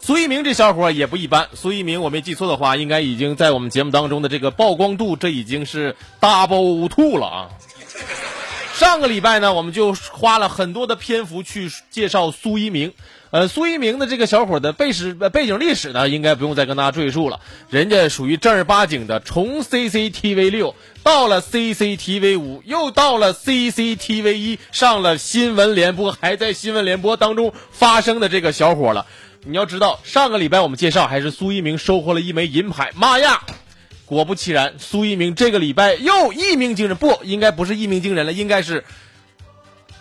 苏一鸣这小伙也不一般，苏一鸣我没记错的话，应该已经在我们节目当中的这个曝光度，这已经是 double two 了啊。上个礼拜呢，我们就花了很多的篇幅去介绍苏一鸣。呃，苏一鸣的这个小伙的背史背景历史呢，应该不用再跟大家赘述了。人家属于正儿八经的，从 CCTV 六到了 CCTV 五，又到了 CCTV 一，上了新闻联播，还在新闻联播当中发生的这个小伙了。你要知道，上个礼拜我们介绍还是苏一鸣收获了一枚银牌，妈呀！果不其然，苏一鸣这个礼拜又一鸣惊人，不应该不是一鸣惊人了，应该是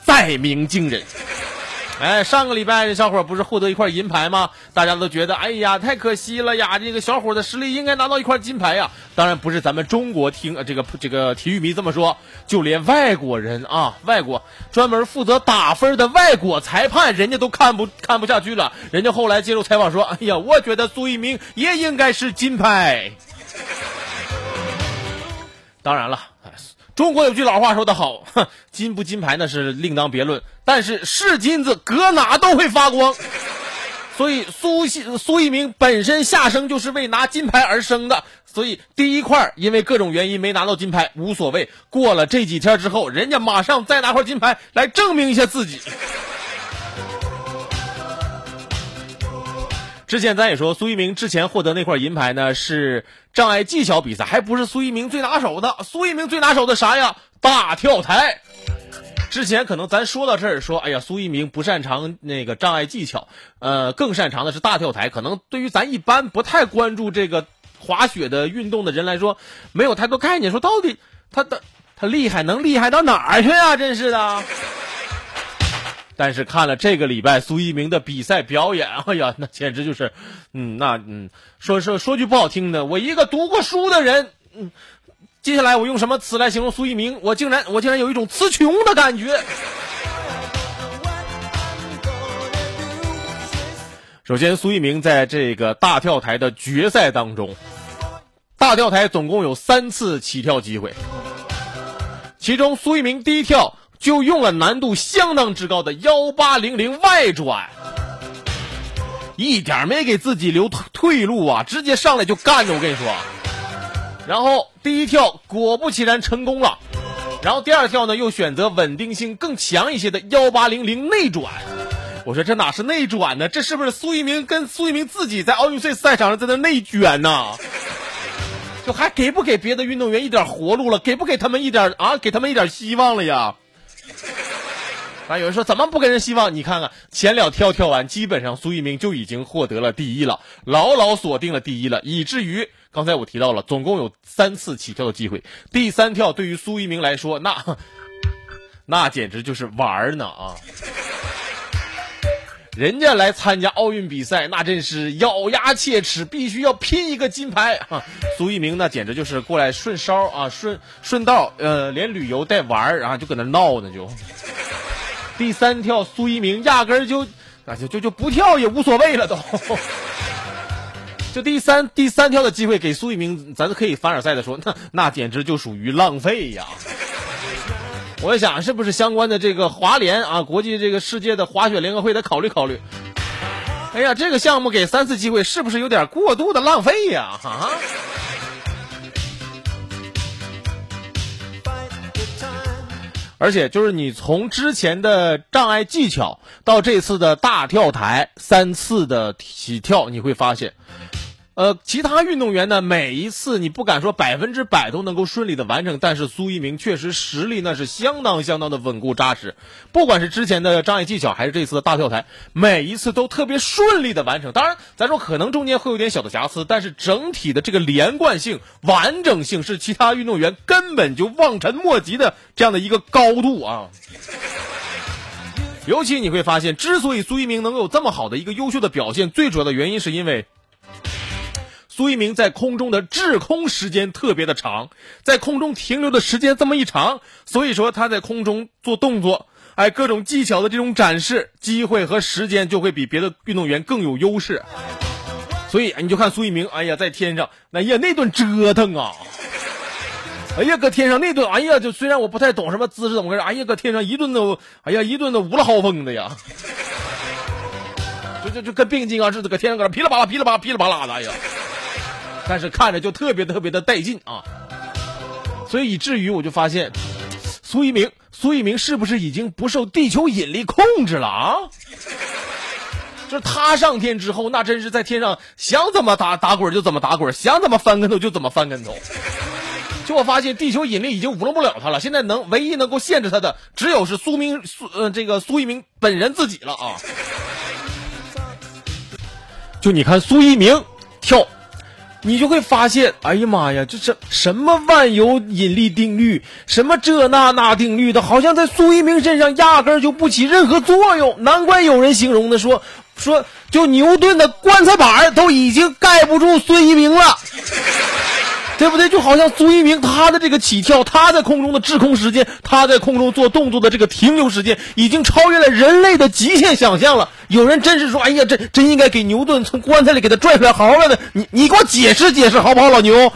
再鸣惊人。哎，上个礼拜这小伙不是获得一块银牌吗？大家都觉得，哎呀，太可惜了呀！这个小伙的实力应该拿到一块金牌呀。当然不是咱们中国听呃这个这个体育迷这么说，就连外国人啊，外国专门负责打分的外国裁判，人家都看不看不下去了。人家后来接受采访说，哎呀，我觉得苏一鸣也应该是金牌。当然了，哎中国有句老话说得好，金不金牌那是另当别论，但是是金子搁哪都会发光。所以苏西苏一鸣本身下生就是为拿金牌而生的，所以第一块因为各种原因没拿到金牌无所谓，过了这几天之后，人家马上再拿块金牌来证明一下自己。之前咱也说，苏一鸣之前获得那块银牌呢，是障碍技巧比赛，还不是苏一鸣最拿手的。苏一鸣最拿手的啥呀？大跳台。之前可能咱说到这儿，说哎呀，苏一鸣不擅长那个障碍技巧，呃，更擅长的是大跳台。可能对于咱一般不太关注这个滑雪的运动的人来说，没有太多概念。说到底，他的他厉害能厉害到哪儿去啊？真是的。但是看了这个礼拜苏一鸣的比赛表演，哎呀，那简直就是，嗯，那嗯，说说说句不好听的，我一个读过书的人，嗯，接下来我用什么词来形容苏一鸣？我竟然我竟然有一种词穷的感觉。首先，苏一鸣在这个大跳台的决赛当中，大跳台总共有三次起跳机会，其中苏一鸣第一跳。就用了难度相当之高的幺八零零外转，一点没给自己留退路啊！直接上来就干的，我跟你说。然后第一跳果不其然成功了，然后第二跳呢又选择稳定性更强一些的幺八零零内转。我说这哪是内转呢？这是不是苏一鸣跟苏一鸣自己在奥运会赛场上在那内卷呢？就还给不给别的运动员一点活路了？给不给他们一点啊？给他们一点希望了呀？啊！有人说怎么不给人希望？你看看前两跳跳完，基本上苏一鸣就已经获得了第一了，牢牢锁定了第一了，以至于刚才我提到了，总共有三次起跳的机会，第三跳对于苏一鸣来说，那 那简直就是玩呢啊！人家来参加奥运比赛，那真是咬牙切齿，必须要拼一个金牌啊！苏一鸣那简直就是过来顺烧啊，顺顺道，呃，连旅游带玩，然后就搁那闹呢就。第三跳，苏一鸣压根儿就，啊就就就不跳也无所谓了都。就第三第三跳的机会给苏一鸣，咱可以凡尔赛的说，那那简直就属于浪费呀。我想是不是相关的这个华联啊，国际这个世界的滑雪联合会得考虑考虑。哎呀，这个项目给三次机会，是不是有点过度的浪费呀？啊？而且就是你从之前的障碍技巧到这次的大跳台三次的起跳，你会发现。呃，其他运动员呢，每一次你不敢说百分之百都能够顺利的完成，但是苏一鸣确实实力那是相当相当的稳固扎实。不管是之前的障碍技巧，还是这次的大跳台，每一次都特别顺利的完成。当然，咱说可能中间会有点小的瑕疵，但是整体的这个连贯性、完整性是其他运动员根本就望尘莫及的这样的一个高度啊。尤其你会发现，之所以苏一鸣能够有这么好的一个优秀的表现，最主要的原因是因为。苏一鸣在空中的滞空时间特别的长，在空中停留的时间这么一长，所以说他在空中做动作，哎，各种技巧的这种展示机会和时间就会比别的运动员更有优势。所以你就看苏一鸣，哎呀，在天上，哎呀，那顿折腾啊，哎呀，搁天上那顿，哎呀，就虽然我不太懂什么姿势怎么回事，哎呀，搁天上一顿都，哎呀，一顿都无了豪风的呀。就就就跟变形金刚似的，搁天上搁那噼里啪啦、噼里啪啦、噼里啪啦的，哎呀！但是看着就特别特别的带劲啊，所以以至于我就发现，苏一鸣，苏一鸣是不是已经不受地球引力控制了啊？就他上天之后，那真是在天上想怎么打打滚就怎么打滚，想怎么翻跟头就怎么翻跟头。就我发现，地球引力已经无弄不了他了。现在能唯一能够限制他的，只有是苏明苏呃这个苏一鸣本人自己了啊。就你看苏一鸣跳。你就会发现，哎呀妈呀，这这什么万有引力定律，什么这那那定律的，好像在苏一鸣身上压根儿就不起任何作用。难怪有人形容的说说，就牛顿的棺材板都已经盖不住孙一鸣了。对不对？就好像苏一鸣他的这个起跳，他在空中的滞空时间，他在空中做动作的这个停留时间，已经超越了人类的极限想象了。有人真是说：“哎呀，这真应该给牛顿从棺材里给他拽出来，好好的，你你给我解释解释，好不好，老牛？”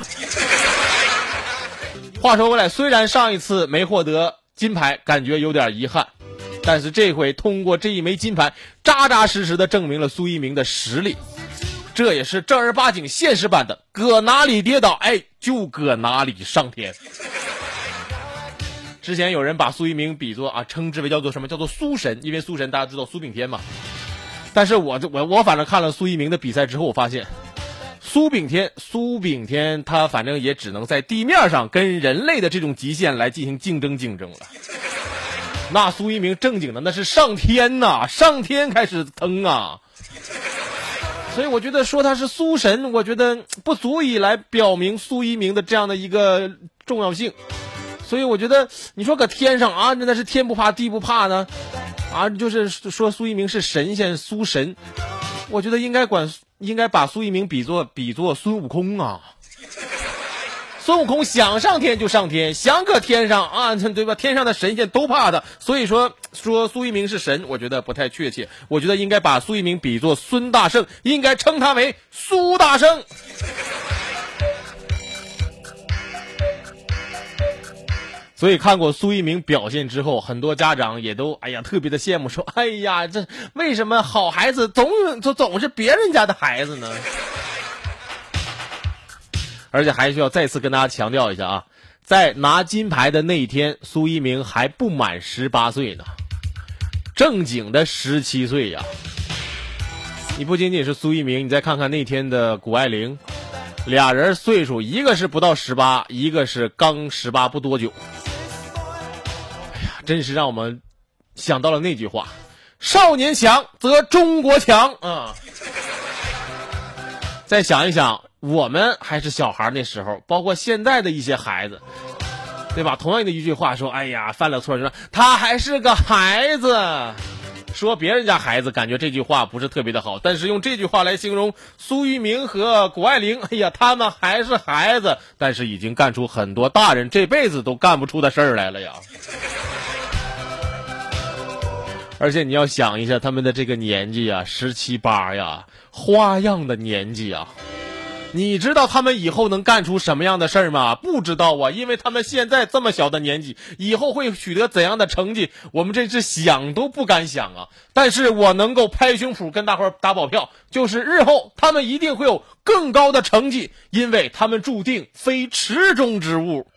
话说回来，虽然上一次没获得金牌，感觉有点遗憾，但是这回通过这一枚金牌，扎扎实实的证明了苏一鸣的实力。这也是正儿八经现实版的，搁哪里跌倒，哎，就搁哪里上天。之前有人把苏一鸣比作啊，称之为叫做什么？叫做苏神，因为苏神大家知道苏炳添嘛。但是我我我反正看了苏一鸣的比赛之后，我发现苏炳添苏炳添他反正也只能在地面上跟人类的这种极限来进行竞争竞争了。那苏一鸣正经的那是上天呐，上天开始腾啊。所以我觉得说他是苏神，我觉得 不足以来表明苏一鸣的这样的一个重要性。所以我觉得你说搁天上啊，那是天不怕地不怕呢，啊，就是说苏一鸣是神仙苏神，我觉得应该管应该把苏一鸣比作比作孙悟空啊。孙悟空想上天就上天，想搁天上啊，对吧？天上的神仙都怕他，所以说说苏一鸣是神，我觉得不太确切。我觉得应该把苏一鸣比作孙大圣，应该称他为苏大圣。所以看过苏一鸣表现之后，很多家长也都哎呀特别的羡慕，说哎呀，这为什么好孩子总总总是别人家的孩子呢？而且还需要再次跟大家强调一下啊，在拿金牌的那一天，苏一鸣还不满十八岁呢，正经的十七岁呀。你不仅仅是苏一鸣，你再看看那天的谷爱凌，俩人岁数一个是不到十八，一个是刚十八不多久。哎呀，真是让我们想到了那句话：“少年强则中国强。”啊，再想一想。我们还是小孩那时候，包括现在的一些孩子，对吧？同样的一句话说：“哎呀，犯了错就说他还是个孩子。”说别人家孩子，感觉这句话不是特别的好。但是用这句话来形容苏玉明和谷爱凌，哎呀，他们还是孩子，但是已经干出很多大人这辈子都干不出的事儿来了呀。而且你要想一下，他们的这个年纪呀，十七八呀，花样的年纪啊。你知道他们以后能干出什么样的事儿吗？不知道啊，因为他们现在这么小的年纪，以后会取得怎样的成绩，我们真是想都不敢想啊！但是我能够拍胸脯跟大伙儿打保票，就是日后他们一定会有更高的成绩，因为他们注定非池中之物。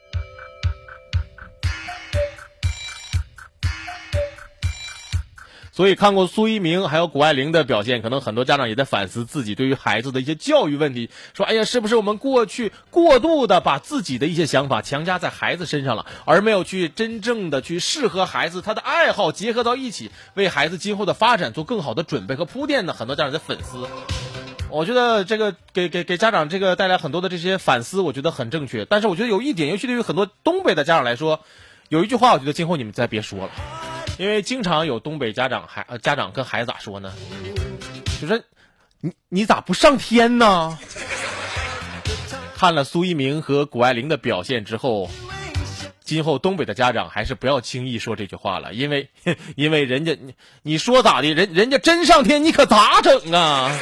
所以看过苏一鸣还有谷爱凌的表现，可能很多家长也在反思自己对于孩子的一些教育问题，说：“哎呀，是不是我们过去过度的把自己的一些想法强加在孩子身上了，而没有去真正的去适合孩子他的爱好结合到一起，为孩子今后的发展做更好的准备和铺垫呢？”很多家长在反思，我觉得这个给给给家长这个带来很多的这些反思，我觉得很正确。但是我觉得有一点，尤其对于很多东北的家长来说，有一句话，我觉得今后你们再别说了。因为经常有东北家长孩家长跟孩子咋说呢？就说你你咋不上天呢？看了苏一鸣和谷爱凌的表现之后，今后东北的家长还是不要轻易说这句话了，因为 因为人家你你说咋的？人人家真上天，你可咋整啊？